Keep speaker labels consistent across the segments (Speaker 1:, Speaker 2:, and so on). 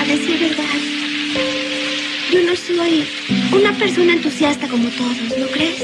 Speaker 1: A decir verdad, yo no soy una persona entusiasta como todos, ¿no crees?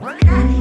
Speaker 1: Got it.